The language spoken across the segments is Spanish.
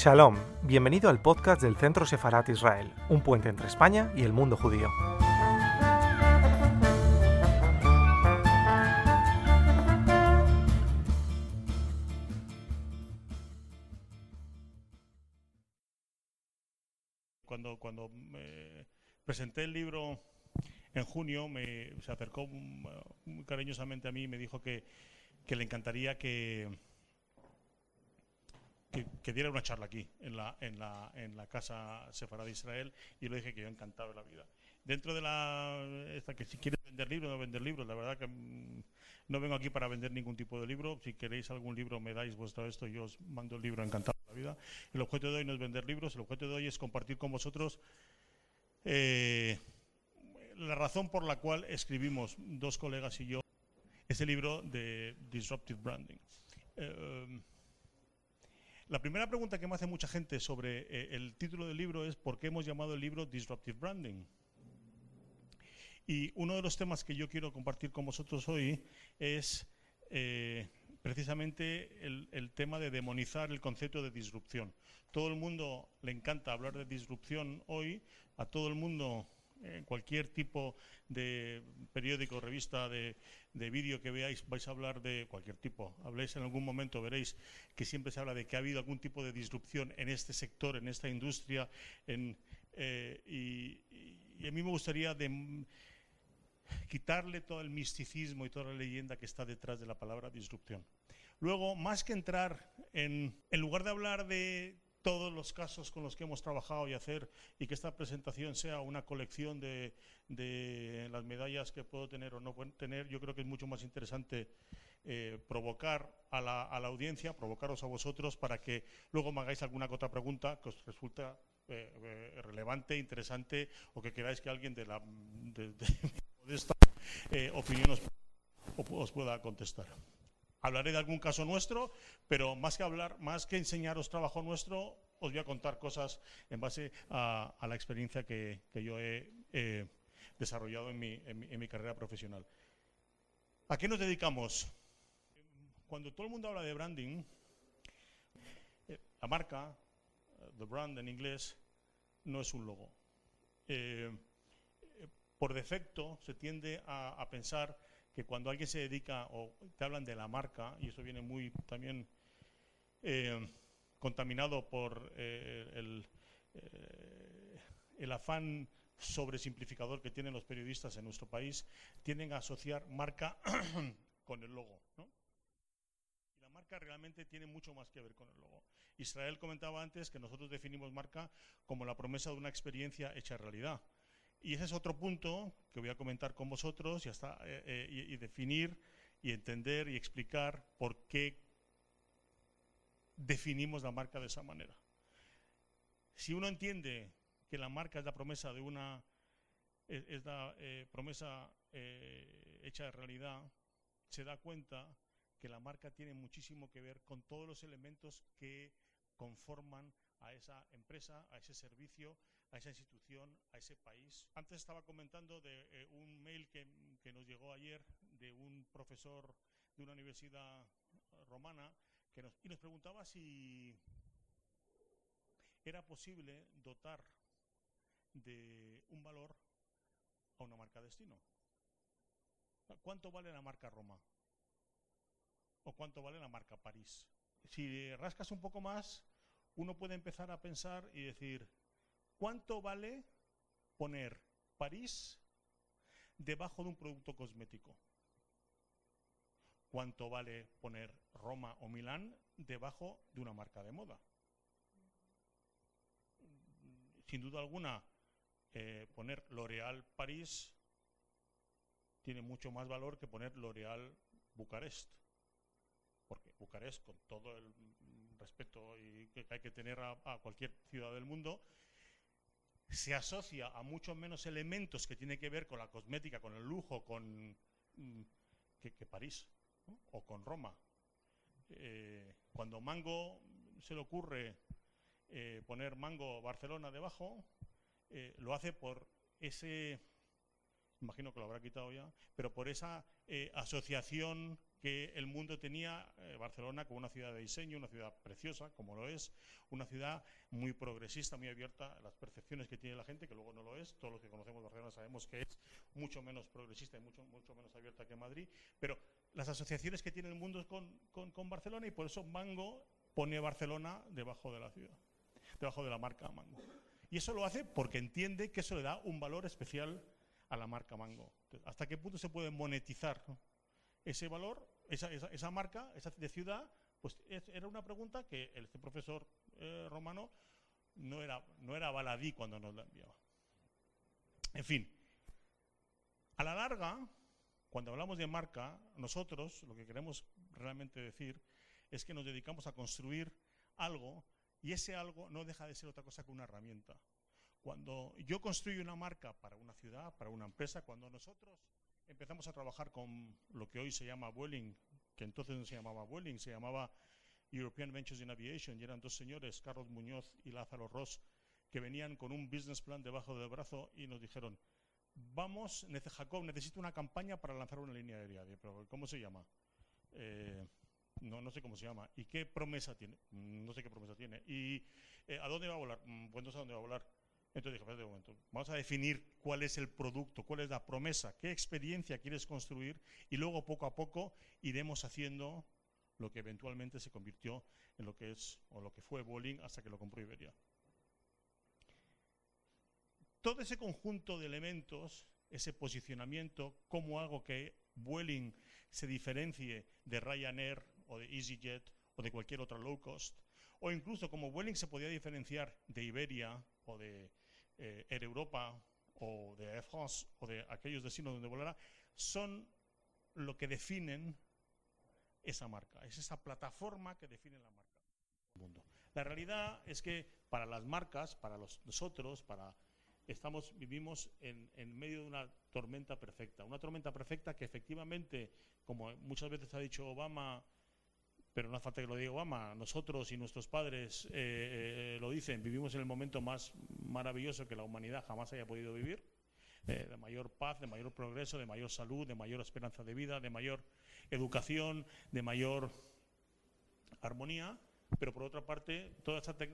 Shalom, bienvenido al podcast del Centro Sefarat Israel, un puente entre España y el mundo judío. Cuando, cuando me presenté el libro en junio, me, se acercó muy cariñosamente a mí y me dijo que le encantaría que, que, diera una charla aquí, en la, en la, en la Casa Sefarad de Israel, y le dije que yo encantado de la vida. Dentro de la. Esta, que si quieres vender libros, no vender libros, la verdad que mm, no vengo aquí para vender ningún tipo de libro. Si queréis algún libro, me dais vuestro esto, yo os mando el libro encantado de la vida. El objeto de hoy no es vender libros, el objeto de hoy es compartir con vosotros. Eh, la razón por la cual escribimos dos colegas y yo ese libro de Disruptive Branding. Eh, la primera pregunta que me hace mucha gente sobre eh, el título del libro es ¿por qué hemos llamado el libro Disruptive Branding? Y uno de los temas que yo quiero compartir con vosotros hoy es eh, precisamente el, tema de demonizar el concepto de disrupción. Todo el mundo le encanta hablar de disrupción hoy, a todo el mundo en cualquier tipo de periódico, revista, de, vídeo que veáis, vais a hablar de cualquier tipo. Habléis en algún momento, veréis que siempre se habla de que ha habido algún tipo de disrupción en este sector, en esta industria. Eh, y, a mí me gustaría quitarle todo el misticismo y toda la leyenda que está detrás de la palabra disrupción. Luego, más que entrar en, en lugar de hablar de todos los casos con los que hemos trabajado y hacer y que esta presentación sea una colección de, las medallas que puedo tener o no puedo tener, yo creo que es mucho más interesante eh, provocar a la, audiencia, provocaros a vosotros para que luego me hagáis alguna otra pregunta que os resulta eh, eh, relevante, interesante o que queráis que alguien de, la, de, esta opinión os pueda contestar. Hablaré de algún caso nuestro, pero más que hablar, más que enseñaros trabajo nuestro, os voy a contar cosas en base a, la experiencia que, yo he desarrollado en mi, carrera profesional. ¿A qué nos dedicamos? Cuando todo el mundo habla de branding, eh, la marca, the brand en inglés, no es un logo. Eh, por defecto se tiende a pensar que cuando alguien se dedica o te hablan de la marca, y eso viene muy también eh, contaminado por eh, el, eh, el afán sobresimplificador que tienen los periodistas en nuestro país, tienden a asociar marca con el logo. Y la marca realmente tiene mucho más que ver con el logo. Israel comentaba antes que nosotros definimos marca como la promesa de una experiencia hecha realidad. Y ese es otro punto que voy a comentar con vosotros y, hasta, eh, eh, y, definir y entender y explicar por qué definimos la marca de esa manera. Si uno entiende que la marca es la promesa de una es, la eh, promesa hecha de realidad, se da cuenta que la marca tiene muchísimo que ver con todos los elementos que conforman a esa empresa, a ese servicio, a esa institución, a ese país. Antes estaba comentando de eh, un mail que, nos llegó ayer de un profesor de una universidad romana y nos preguntaba si era posible dotar de un valor a una marca destino. ¿Cuánto vale la marca Roma? ¿O cuánto vale la marca París? Si rascas un poco más, uno puede empezar a pensar y decir, ¿Cuánto vale poner París debajo de un producto cosmético? ¿Cuánto vale poner Roma o Milán debajo de una marca de moda? Sin duda alguna, eh, poner L'Oréal París tiene mucho más valor que poner L'Oréal Bucarest. Porque Bucarest, con todo el respeto que hay que tener a cualquier ciudad del mundo, se asocia a muchos menos elementos que tienen que ver con la cosmética, con el lujo, con mm, que, París o con Roma. Eh, cuando Mango se le ocurre eh, poner Mango Barcelona debajo, eh, lo hace por ese, imagino que lo habrá quitado ya, pero por esa asociación que el mundo tenía Barcelona como una ciudad de diseño, una ciudad preciosa, como lo es, una ciudad muy progresista, muy abierta las percepciones que tiene la gente, que luego no lo es. Todos los que conocemos Barcelona sabemos que es mucho menos progresista y mucho, mucho menos abierta que Madrid. Pero las asociaciones que tiene el mundo con, con, con Barcelona y por eso Mango pone Barcelona debajo de la ciudad, debajo de la marca Mango. Y eso lo hace porque entiende que eso le da un valor especial a la marca Mango. ¿Hasta qué punto se puede monetizar ese valor, esa, esa, marca esa de ciudad? Pues era una pregunta que el, este profesor eh, romano no era, no era baladí cuando nos la enviaba. En fin, a la larga, cuando hablamos de marca, nosotros lo que queremos realmente decir es que nos dedicamos a construir algo y ese algo no deja de ser otra cosa que una herramienta. Cuando yo construyo una marca para una ciudad, para una empresa, cuando nosotros empezamos a trabajar con lo que hoy se llama Vueling, que entonces no se llamaba Vueling, se llamaba European Ventures in Aviation, y eran dos señores, Carlos Muñoz y Lázaro Ross, que venían con un business plan debajo del brazo y nos dijeron, vamos, Jacob, necesito una campaña para lanzar una línea aérea. Pero, ¿Cómo se llama? Eh, no, no sé cómo se llama. ¿Y qué promesa tiene? Mm, no sé qué promesa tiene. ¿Y eh, a dónde va a volar? Mm, pues no sé a dónde va a volar. Entonces dije, un momento, vamos a definir cuál es el producto, cuál es la promesa, qué experiencia quieres construir y luego poco a poco iremos haciendo lo que eventualmente se convirtió en lo que es o lo que fue Bowling hasta que lo compró Iberia. Todo ese conjunto de elementos, ese posicionamiento, cómo hago que Vueling se diferencie de Ryanair o de EasyJet o de cualquier otra low cost, o incluso como Vueling se podía diferenciar de Iberia o de eh, Air Europa o de Air France o de aquellos destinos donde volará, son lo que definen esa marca, es esa plataforma que define la marca. Mundo. La realidad es que para las marcas, para nosotros, para estamos, vivimos en, en, medio de una tormenta perfecta. Una tormenta perfecta que efectivamente, como muchas veces ha dicho Obama, pero no hace falta que lo diga Obama, nosotros y nuestros padres eh, eh, lo dicen, vivimos en el momento más maravilloso que la humanidad jamás haya podido vivir, eh, de mayor paz, de mayor progreso, de mayor salud, de mayor esperanza de vida, de mayor educación, de mayor armonía, pero por otra parte,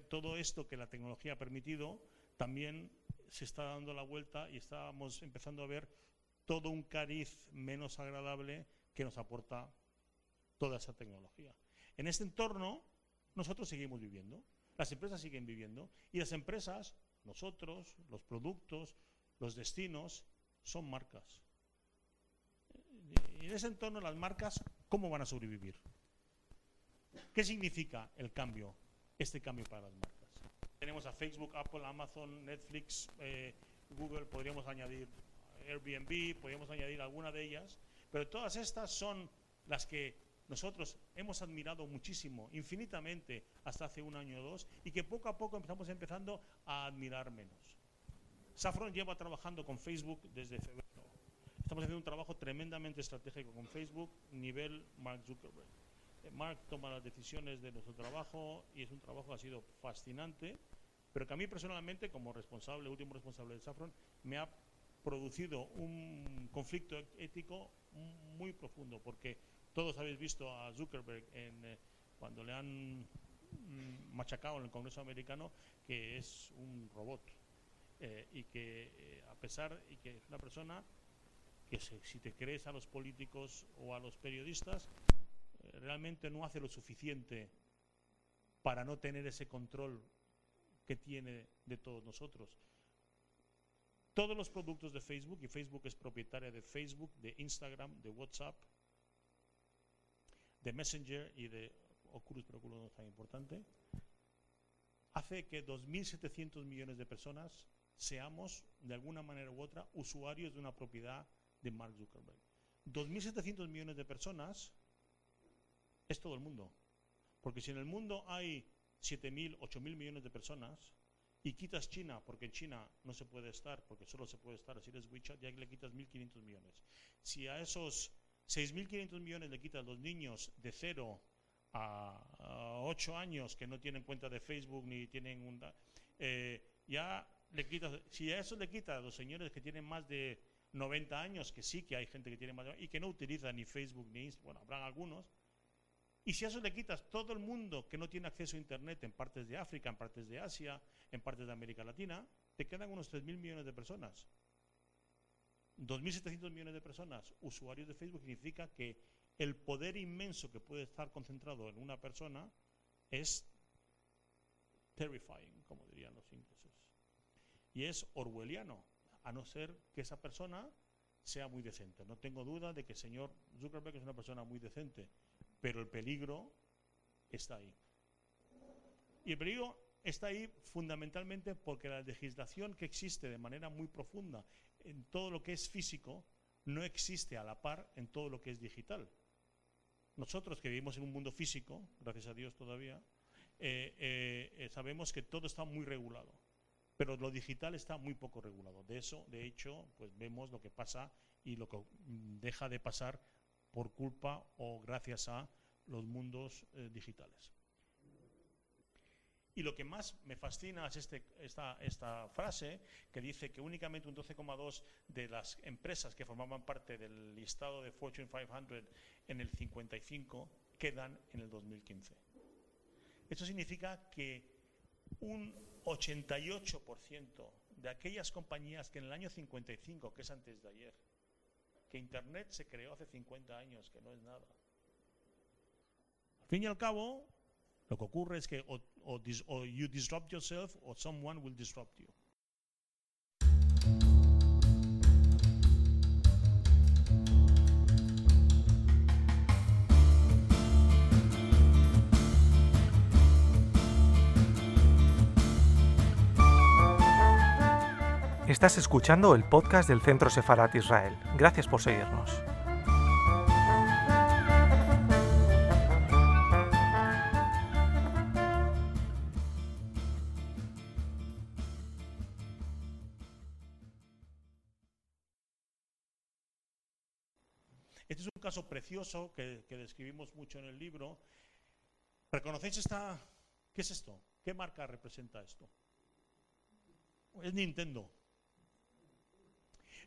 todo esto que la tecnología ha permitido también se está dando la vuelta y estamos empezando a ver todo un cariz menos agradable que nos aporta toda esa tecnología. En este entorno, nosotros seguimos viviendo, las empresas siguen viviendo y las empresas, nosotros, los productos, los destinos, son marcas. Y en ese entorno, las marcas, ¿cómo van a sobrevivir? ¿Qué significa el cambio, este cambio para las marcas? Tenemos a Facebook, Apple, Amazon, Netflix, eh, Google, podríamos añadir Airbnb, podríamos añadir alguna de ellas, pero todas estas son las que nosotros hemos admirado muchísimo, infinitamente, hasta hace un año o dos, y que poco a poco empezamos empezando a admirar menos. Saffron lleva trabajando con Facebook desde febrero. Estamos haciendo un trabajo tremendamente estratégico con Facebook, nivel Mark Zuckerberg. Eh, Mark toma las decisiones de nuestro trabajo y es un trabajo que ha sido fascinante, pero que a mí personalmente, como responsable, último responsable de Saffron, me ha producido un conflicto ético muy profundo, porque todos habéis visto a Zuckerberg en, eh, cuando le han mm, machacado en el Congreso americano que es un robot eh, y que a pesar y que es una persona que si te crees a los políticos o a los periodistas realmente no hace lo suficiente para no tener ese control que tiene de todos nosotros. Todos los productos de Facebook, y Facebook es propietaria de Facebook, de Instagram, de WhatsApp, de Messenger y de Oculus, pero Oculus no es tan importante, hace que 2.700 millones de personas seamos, de alguna manera u otra, usuarios de una propiedad de Mark Zuckerberg. 2.700 millones de personas es todo el mundo. Porque si en el mundo hay 7.000, 8.000 millones de personas y quitas China, porque en China no se puede estar, porque solo se puede estar, así eres WeChat, ya le quitas 1.500 millones. Si a esos 6.500 millones le quitas los niños de 0 a, 8 años que no tienen cuenta de Facebook ni tienen un... Eh, ya le quitas, si a eso le quitas a los señores que tienen más de 90 años, que sí que hay gente que tiene más y que no utiliza ni Facebook ni Instagram, bueno, habrán algunos. Y si a eso le quitas todo el mundo que no tiene acceso a Internet en partes de África, en partes de Asia, en partes de América Latina, te quedan unos 3.000 millones de personas. 2.700 millones de personas usuarios de Facebook significa que el poder inmenso que puede estar concentrado en una persona es terrifying, como dirían los ingleses. Y es orwelliano, a no ser que esa persona sea muy decente. No tengo duda de que el señor Zuckerberg es una persona muy decente, pero el peligro está ahí. Y el peligro está ahí fundamentalmente porque la legislación que existe de manera muy profunda en todo lo que es físico no existe a la par en todo lo que es digital. Nosotros que vivimos en un mundo físico, gracias a Dios todavía, eh, eh, eh, sabemos que todo está muy regulado, pero lo digital está muy poco regulado. De eso, de hecho, pues vemos lo que pasa y lo que mm, deja de pasar por culpa o gracias a los mundos digitales. Y lo que más me fascina es este, esta, esta, frase que dice que únicamente un 12,2 de las empresas que formaban parte del listado de Fortune 500 en el 55 quedan en el 2015. Esto significa que un 88% de aquellas compañías que en el año 55, que es antes de ayer, que Internet se creó hace 50 años, que no es nada. Al fin y al cabo, lo que ocurre es que o, o, o you disrupt yourself or someone will disrupt you. Estás escuchando el podcast del Centro Sefarat Israel. Gracias por seguirnos. Este es un caso precioso que, describimos mucho en el libro. ¿Reconocéis esta? ¿Qué es esto? ¿Qué marca representa esto? Es Nintendo.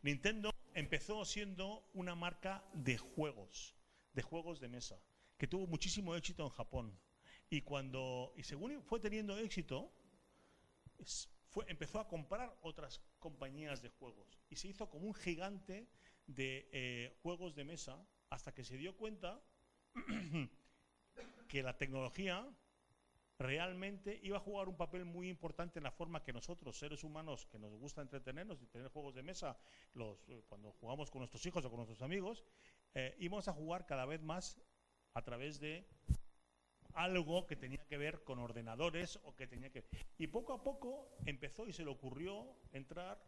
Nintendo empezó siendo una marca de juegos, de juegos de mesa, que tuvo muchísimo éxito en Japón. Y cuando, y según fue teniendo éxito, fue, empezó a comprar otras compañías de juegos y se hizo como un gigante de eh, juegos de mesa hasta que se dio cuenta que la tecnología realmente iba a jugar un papel muy importante en la forma que nosotros, seres humanos, que nos gusta entretenernos y tener juegos de mesa, los, eh, cuando jugamos con nuestros hijos o con nuestros amigos, eh, íbamos a jugar cada vez más a través de algo que tenía que ver con ordenadores o que tenía que... Y poco a poco empezó y se le ocurrió entrar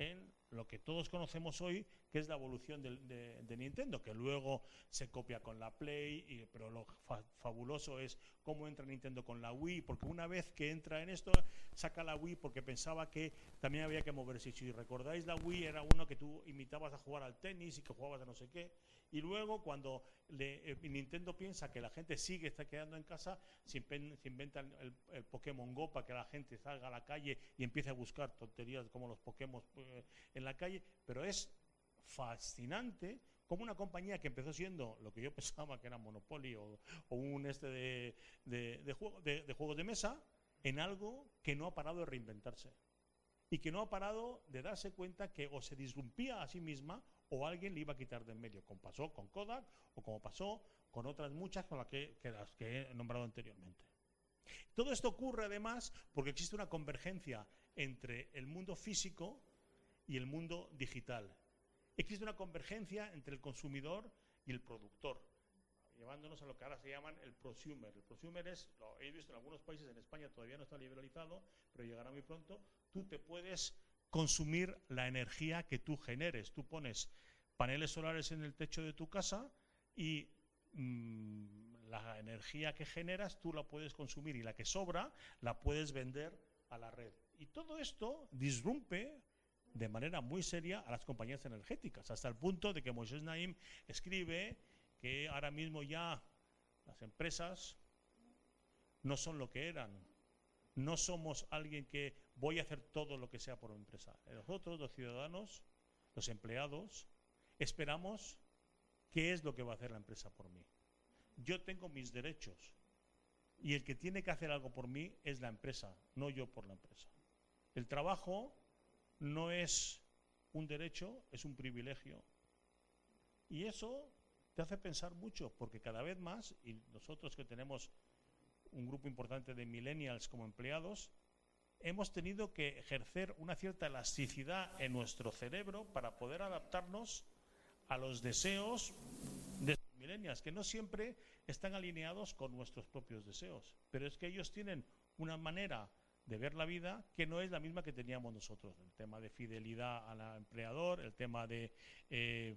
en lo que todos conocemos hoy, que es la evolución de, Nintendo, que luego se copia con la Play, y, pero lo fabuloso es cómo entra Nintendo con la Wii, porque una vez que entra en esto, saca la Wii porque pensaba que también había que moverse. Si recordáis, la Wii era uno que tú imitabas a jugar al tenis y que jugabas a no sé qué, y luego cuando eh, Nintendo piensa que la gente sigue está quedando en casa, se, inventan el, Pokémon Go para que la gente salga a la calle y empiece a buscar tonterías como los Pokémon eh, en la calle, pero es fascinante como una compañía que empezó siendo lo que yo pensaba que era Monopoly o, un este de, de, juego, de, juegos de mesa, en algo que no ha parado de reinventarse. Y que no ha parado de darse cuenta que o se disrumpía a sí misma o alguien le iba a quitar de en medio, como pasó con Kodak o como pasó con otras muchas con las que, que, las que he nombrado anteriormente. Todo esto ocurre además porque existe una convergencia entre el mundo físico y el mundo digital. Existe una convergencia entre el consumidor y el productor, llevándonos a lo que ahora se llaman el prosumer. El prosumer es, lo he visto en algunos países, en España todavía no está liberalizado, pero llegará muy pronto, tú te puedes consumir la energía que tú generes. Tú pones paneles solares en el techo de tu casa y mm, la energía que generas tú la puedes consumir y la que sobra la puedes vender a la red. Y todo esto disrumpe de manera muy seria a las compañías energéticas, hasta el punto de que Moisés Naim escribe que ahora mismo ya las empresas no son lo que eran. No somos alguien que voy a hacer todo lo que sea por una empresa. Nosotros, los ciudadanos, los empleados, esperamos qué es lo que va a hacer la empresa por mí. Yo tengo mis derechos y el que tiene que hacer algo por mí es la empresa, no yo por la empresa. El trabajo no es un derecho, es un privilegio. Y eso te hace pensar mucho, porque cada vez más, y nosotros que tenemos un grupo importante de millennials como empleados, hemos tenido que ejercer una cierta elasticidad en nuestro cerebro para poder adaptarnos a los deseos de los millennials, que no siempre están alineados con nuestros propios deseos, pero es que ellos tienen una manera de ver la vida que no es la misma que teníamos nosotros. El tema de fidelidad al empleador, el tema de eh,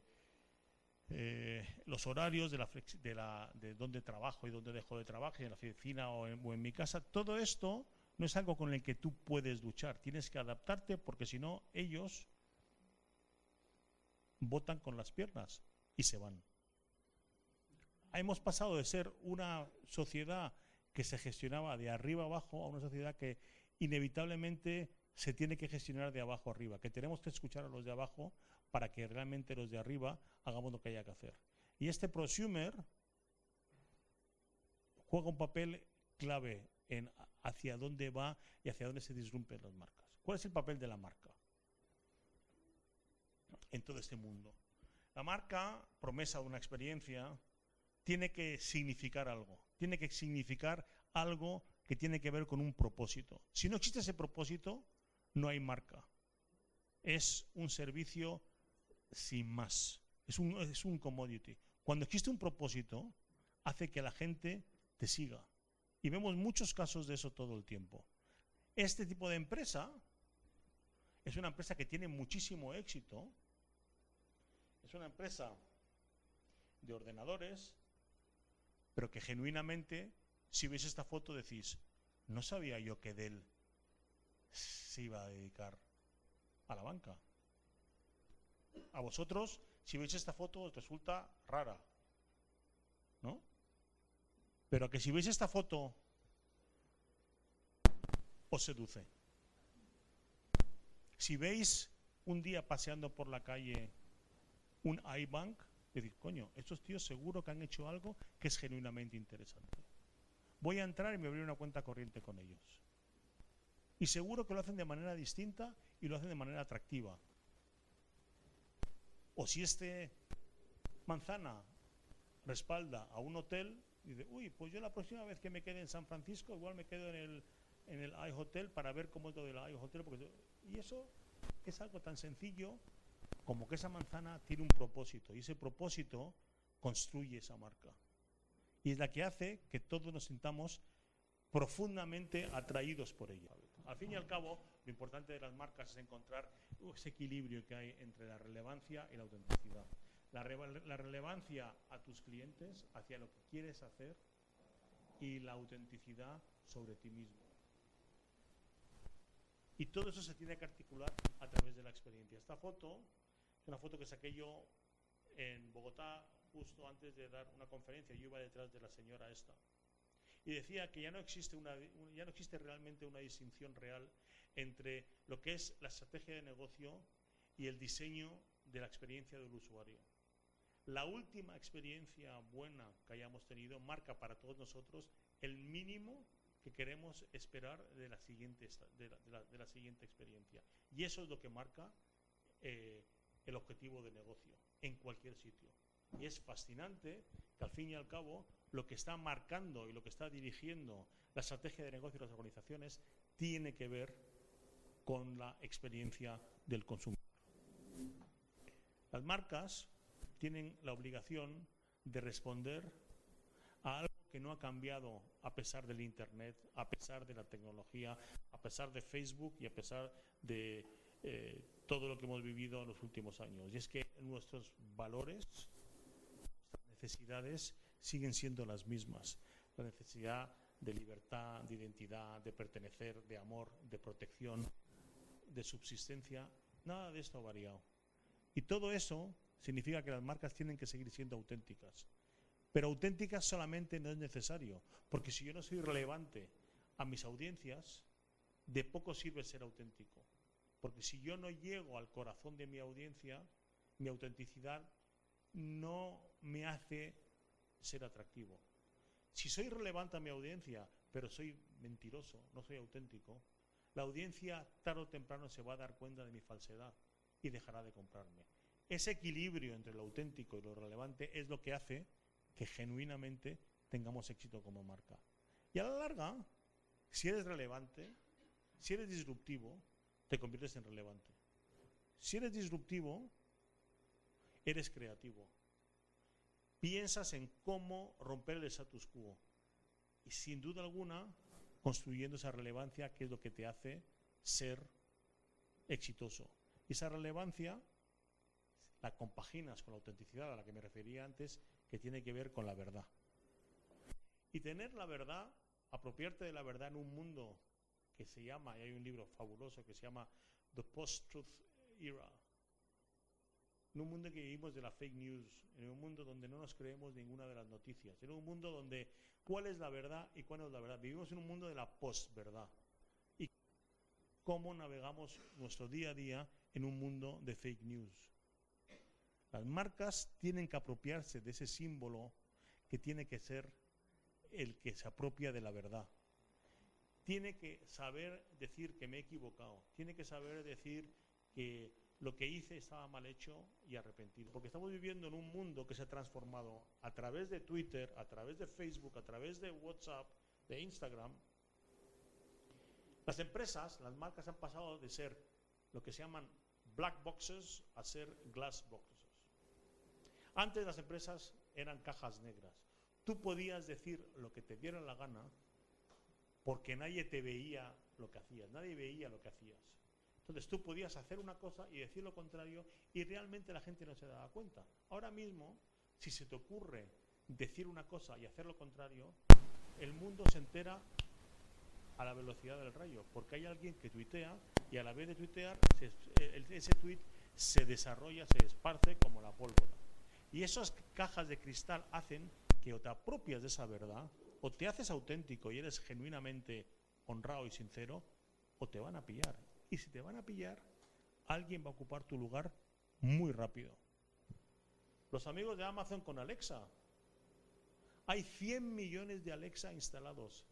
eh, los horarios, de, la, de, la, de dónde trabajo y dónde dejo de trabajar, en la oficina o en mi casa, todo esto no es algo con el que tú puedes luchar. Tienes que adaptarte porque si no, ellos votan con las piernas y se van. Hemos pasado de ser una sociedad que se gestionaba de arriba abajo a una sociedad que inevitablemente se tiene que gestionar de abajo arriba, que tenemos que escuchar a los de abajo para que realmente los de arriba hagamos lo que haya que hacer. Y este prosumer juega un papel clave en hacia dónde va y hacia dónde se disrumpen las marcas. ¿Cuál es el papel de la marca en todo este mundo? La marca, promesa de una experiencia, tiene que significar algo, tiene que significar algo que tiene que ver con un propósito. Si no existe ese propósito, no hay marca. Es un servicio sin más. Es un, es un commodity. Cuando existe un propósito, hace que la gente te siga. Y vemos muchos casos de eso todo el tiempo. Este tipo de empresa es una empresa que tiene muchísimo éxito. Es una empresa de ordenadores, pero que genuinamente, si veis esta foto, decís, no sabía yo que Dell se iba a dedicar a la banca. A vosotros, si veis esta foto, os resulta rara, ¿no? Pero que si veis esta foto os seduce. Si veis un día paseando por la calle un iBank, decir, coño, estos tíos seguro que han hecho algo que es genuinamente interesante. Voy a entrar y me abrir una cuenta corriente con ellos. Y seguro que lo hacen de manera distinta y lo hacen de manera atractiva. O si este manzana respalda a un hotel, dice, uy, pues yo la próxima vez que me quede en San Francisco, igual me quedo en el, en el iHotel para ver cómo es lo del iHotel. Porque, y eso es algo tan sencillo como que esa manzana tiene un propósito y ese propósito construye esa marca. Y es la que hace que todos nos sintamos profundamente atraídos por ella. Al fin y al cabo, lo importante de las marcas es encontrar ese equilibrio que hay entre la relevancia y la autenticidad la relevancia a tus clientes, hacia lo que quieres hacer y la autenticidad sobre ti mismo. Y todo eso se tiene que articular a través de la experiencia. Esta foto es una foto que saqué yo en Bogotá justo antes de dar una conferencia. Yo iba detrás de la señora esta. Y decía que ya no existe, realmente una distinción real entre lo que es la estrategia de negocio y el diseño de la experiencia del usuario. La última experiencia buena que hayamos tenido marca para todos nosotros el mínimo que queremos esperar de la siguiente, de la, siguiente experiencia. Y eso es lo que marca eh, el objetivo de negocio en cualquier sitio. Y es fascinante que al fin y al cabo lo que está marcando y lo que está dirigiendo la estrategia de negocio de las organizaciones tiene que ver con la experiencia del consumidor. Las marcas tienen la obligación de responder que no ha cambiado a pesar del Internet, a pesar de la tecnología, a pesar de Facebook y a pesar de eh, todo lo que hemos vivido en los últimos años. Y es que nuestros valores, nuestras necesidades siguen siendo las mismas. La necesidad de libertad, de identidad, de pertenecer, de amor, de protección, de subsistencia, nada de esto ha variado. Y todo eso significa que las marcas tienen que seguir siendo auténticas. Pero auténticas solamente no es necesario, porque si yo no soy relevante a mis audiencias, de poco sirve ser auténtico. Porque si yo no llego al corazón de mi audiencia, mi autenticidad no me hace ser atractivo. Si soy relevante a mi audiencia, pero soy mentiroso, no soy auténtico, la audiencia tarde o temprano se va a dar cuenta de mi falsedad y dejará de comprarme. Ese equilibrio entre lo auténtico y lo relevante es lo que hace que genuinamente tengamos éxito como marca. Y a la larga, si eres relevante, si eres disruptivo, te conviertes en relevante. Si eres disruptivo, eres creativo. Piensas en cómo romper el status quo. Y sin duda alguna, construyendo esa relevancia que es lo que te hace ser exitoso. Y esa relevancia la compaginas con la autenticidad a la que me refería antes, que tiene que ver con la verdad. Y tener la verdad, apropiarte de la verdad en un mundo que se llama, y hay un libro fabuloso que se llama The Post-Truth Era, en un mundo que vivimos de la fake news, en un mundo donde no nos creemos ninguna de las noticias, en un mundo donde cuál es la verdad y cuál no es la verdad. Vivimos en un mundo de la post-verdad. Y cómo navegamos nuestro día a día en un mundo de fake news. Las marcas tienen que apropiarse de ese símbolo que tiene que ser el que se apropia de la verdad. Tiene que saber decir que me he equivocado. Tiene que saber decir que lo que hice estaba mal hecho y arrepentido. Porque estamos viviendo en un mundo que se ha transformado a través de Twitter, a través de Facebook, a través de WhatsApp, de Instagram. Las empresas, las marcas han pasado de ser lo que se llaman black boxes a ser glass boxes. Antes las empresas eran cajas negras. Tú podías decir lo que te diera la gana porque nadie te veía lo que hacías, nadie veía lo que hacías. Entonces tú podías hacer una cosa y decir lo contrario y realmente la gente no se daba cuenta. Ahora mismo, si se te ocurre decir una cosa y hacer lo contrario, el mundo se entera a la velocidad del rayo, porque hay alguien que tuitea y a la vez de tuitear, ese tuit se desarrolla, se esparce como la pólvora. Y esas cajas de cristal hacen que o te apropias de esa verdad, o te haces auténtico y eres genuinamente honrado y sincero, o te van a pillar. Y si te van a pillar, alguien va a ocupar tu lugar muy rápido. Los amigos de Amazon con Alexa. Hay 100 millones de Alexa instalados.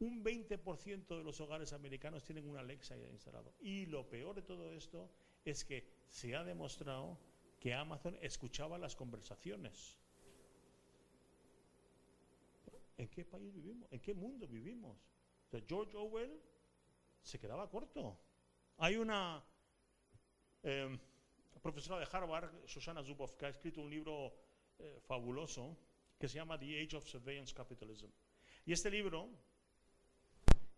Un 20% de los hogares americanos tienen una Alexa instalado. Y lo peor de todo esto es que se ha demostrado que Amazon escuchaba las conversaciones. ¿En qué país vivimos? ¿En qué mundo vivimos? George Orwell se quedaba corto. Hay una em, profesora de Harvard, Susana Zuboff, que ha escrito un libro eh, fabuloso que se llama The Age of Surveillance Capitalism. Y este libro,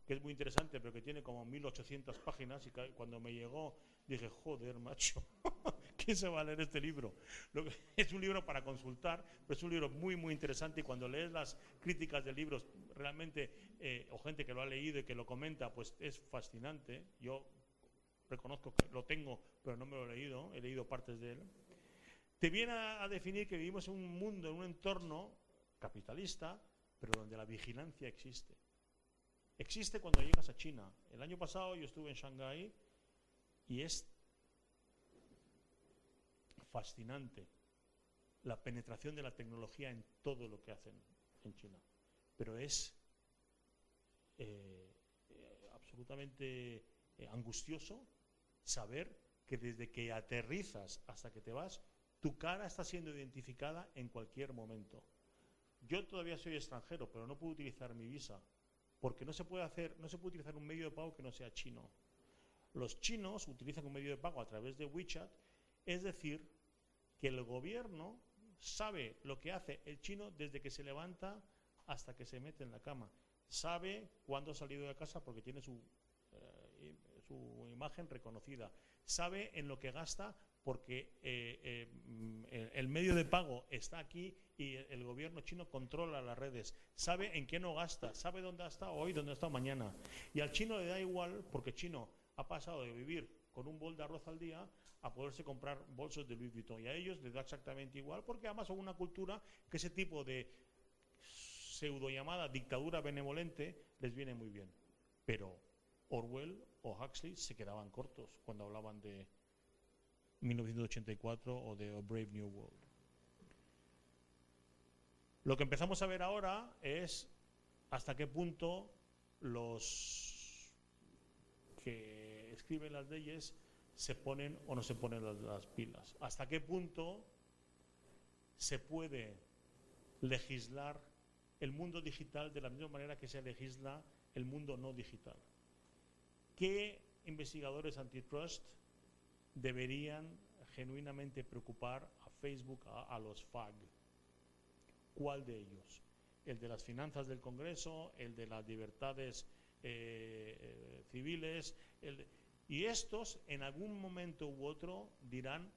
que es muy interesante, pero que tiene como 1800 páginas, y cuando me llegó dije, joder, macho, ¿quién se va a leer este libro? es un libro para consultar, pero es un libro muy, muy interesante y cuando lees las críticas de libros realmente, eh, o gente que lo ha leído y que lo comenta, pues es fascinante. Yo reconozco que lo tengo, pero no me lo he leído, he leído partes de él. Te viene a, a definir que vivimos en un mundo, en un entorno capitalista, pero donde la vigilancia existe. Existe cuando llegas a China. El año pasado yo estuve en Shanghái y es fascinante la penetración de la tecnología en todo lo que hacen en China. Pero es eh, eh, absolutamente eh, angustioso saber que desde que aterrizas hasta que te vas, tu cara está siendo identificada en cualquier momento. Yo todavía soy extranjero, pero no puedo utilizar mi visa, porque no se puede hacer, no se puede utilizar un medio de pago que no sea chino. Los chinos utilizan un medio de pago a través de WeChat, es decir, que el gobierno sabe lo que hace el chino desde que se levanta hasta que se mete en la cama. Sabe cuándo ha salido de casa porque tiene su, eh, su imagen reconocida. Sabe en lo que gasta porque eh, eh, el medio de pago está aquí y el gobierno chino controla las redes. Sabe en qué no gasta, sabe dónde ha estado hoy, dónde ha estado mañana. Y al chino le da igual porque chino ha pasado de vivir con un bol de arroz al día a poderse comprar bolsos de Louis Vuitton. Y a ellos les da exactamente igual, porque además son una cultura que ese tipo de pseudo llamada dictadura benevolente les viene muy bien. Pero Orwell o Huxley se quedaban cortos cuando hablaban de 1984 o de Brave New World. Lo que empezamos a ver ahora es hasta qué punto los que escriben las leyes se ponen o no se ponen las, pilas. Hasta qué punto se puede legislar el mundo digital de la misma manera que se legisla el mundo no digital. ¿Qué investigadores antitrust deberían genuinamente preocupar a Facebook, a, los FAG? ¿Cuál de ellos? ¿El de las finanzas del Congreso? ¿El de las libertades eh, eh, civiles? y estos, en algún momento u otro, dirán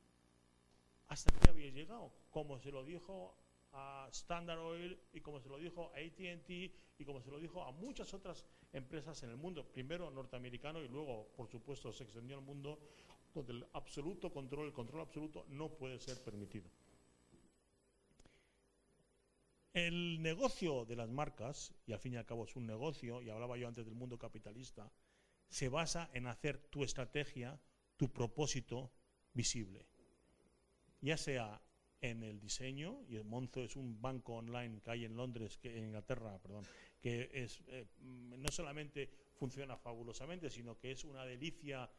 hasta qué había llegado, como se lo dijo a Standard Oil y como se lo dijo a ATT y como se lo dijo a muchas otras empresas en el mundo, primero norteamericano y luego, por supuesto, se extendió al mundo donde el absoluto control, el control absoluto no puede ser permitido. El negocio de las marcas, y al fin y al cabo es un negocio, y hablaba yo antes del mundo capitalista, se basa en hacer tu estrategia, tu propósito visible. Ya sea en el diseño, y el Monzo es un banco online que hay en Londres, que, en Inglaterra, perdón, que es, eh, no solamente funciona fabulosamente, sino que es una delicia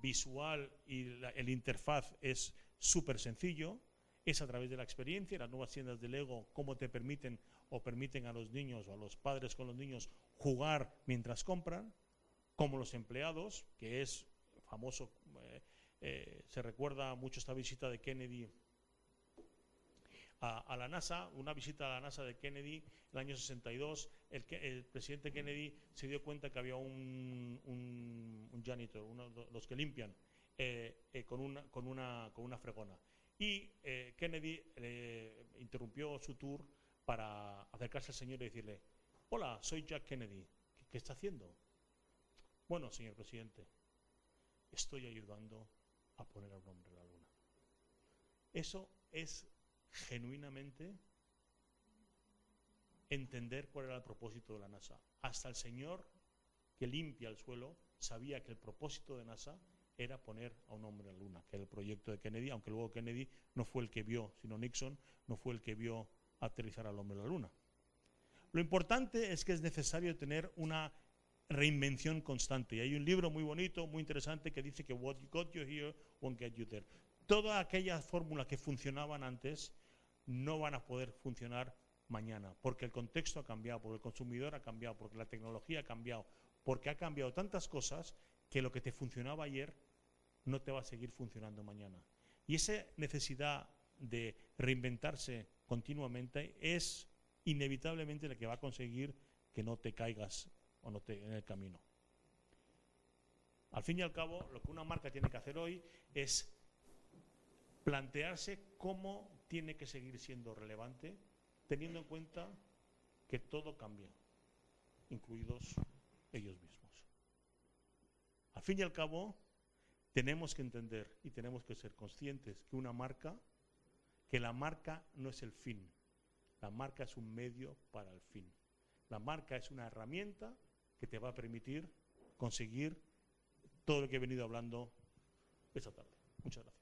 visual y el interfaz es súper sencillo, es a través de la experiencia, las nuevas tiendas de Lego, cómo te permiten o permiten a los niños o a los padres con los niños jugar mientras compran, como los empleados, que es famoso, eh, eh, se recuerda mucho esta visita de Kennedy a, la NASA, una visita a la NASA de Kennedy en el año 62, el, el presidente Kennedy se dio cuenta que había un, un, janitor, uno los que limpian, eh, eh, con, una, con, una, con una fregona. Y eh, Kennedy interrumpió su tour para acercarse al señor y decirle, hola, soy Jack Kennedy, ¿qué, qué está haciendo? Bueno, señor presidente, estoy ayudando a poner a un hombre en la luna. Eso es genuinamente entender cuál era el propósito de la NASA. Hasta el señor que limpia el suelo sabía que el propósito de NASA era poner a un hombre en la luna, que era el proyecto de Kennedy, aunque luego Kennedy no fue el que vio, sino Nixon no fue el que vio aterrizar al hombre en la luna. Lo importante es que es necesario tener una reinvención constante. Y hay un libro muy bonito, muy interesante, que dice que what got you here won't get you there. Todas aquellas fórmulas que funcionaban antes no van a poder funcionar mañana, porque el contexto ha cambiado, porque el consumidor ha cambiado, porque la tecnología ha cambiado, porque ha cambiado tantas cosas que lo que te funcionaba ayer no te va a seguir funcionando mañana. Y esa necesidad de reinventarse continuamente es inevitablemente la que va a conseguir que no te caigas o no te, en el camino. Al fin y al cabo, lo que una marca tiene que hacer hoy es plantearse cómo tiene que seguir siendo relevante teniendo en cuenta que todo cambia, incluidos ellos mismos. Al fin y al cabo, tenemos que entender y tenemos que ser conscientes que una marca, que la marca no es el fin, la marca es un medio para el fin. La marca es una herramienta que te va a permitir conseguir todo lo que he venido hablando esta tarde. Muchas gracias.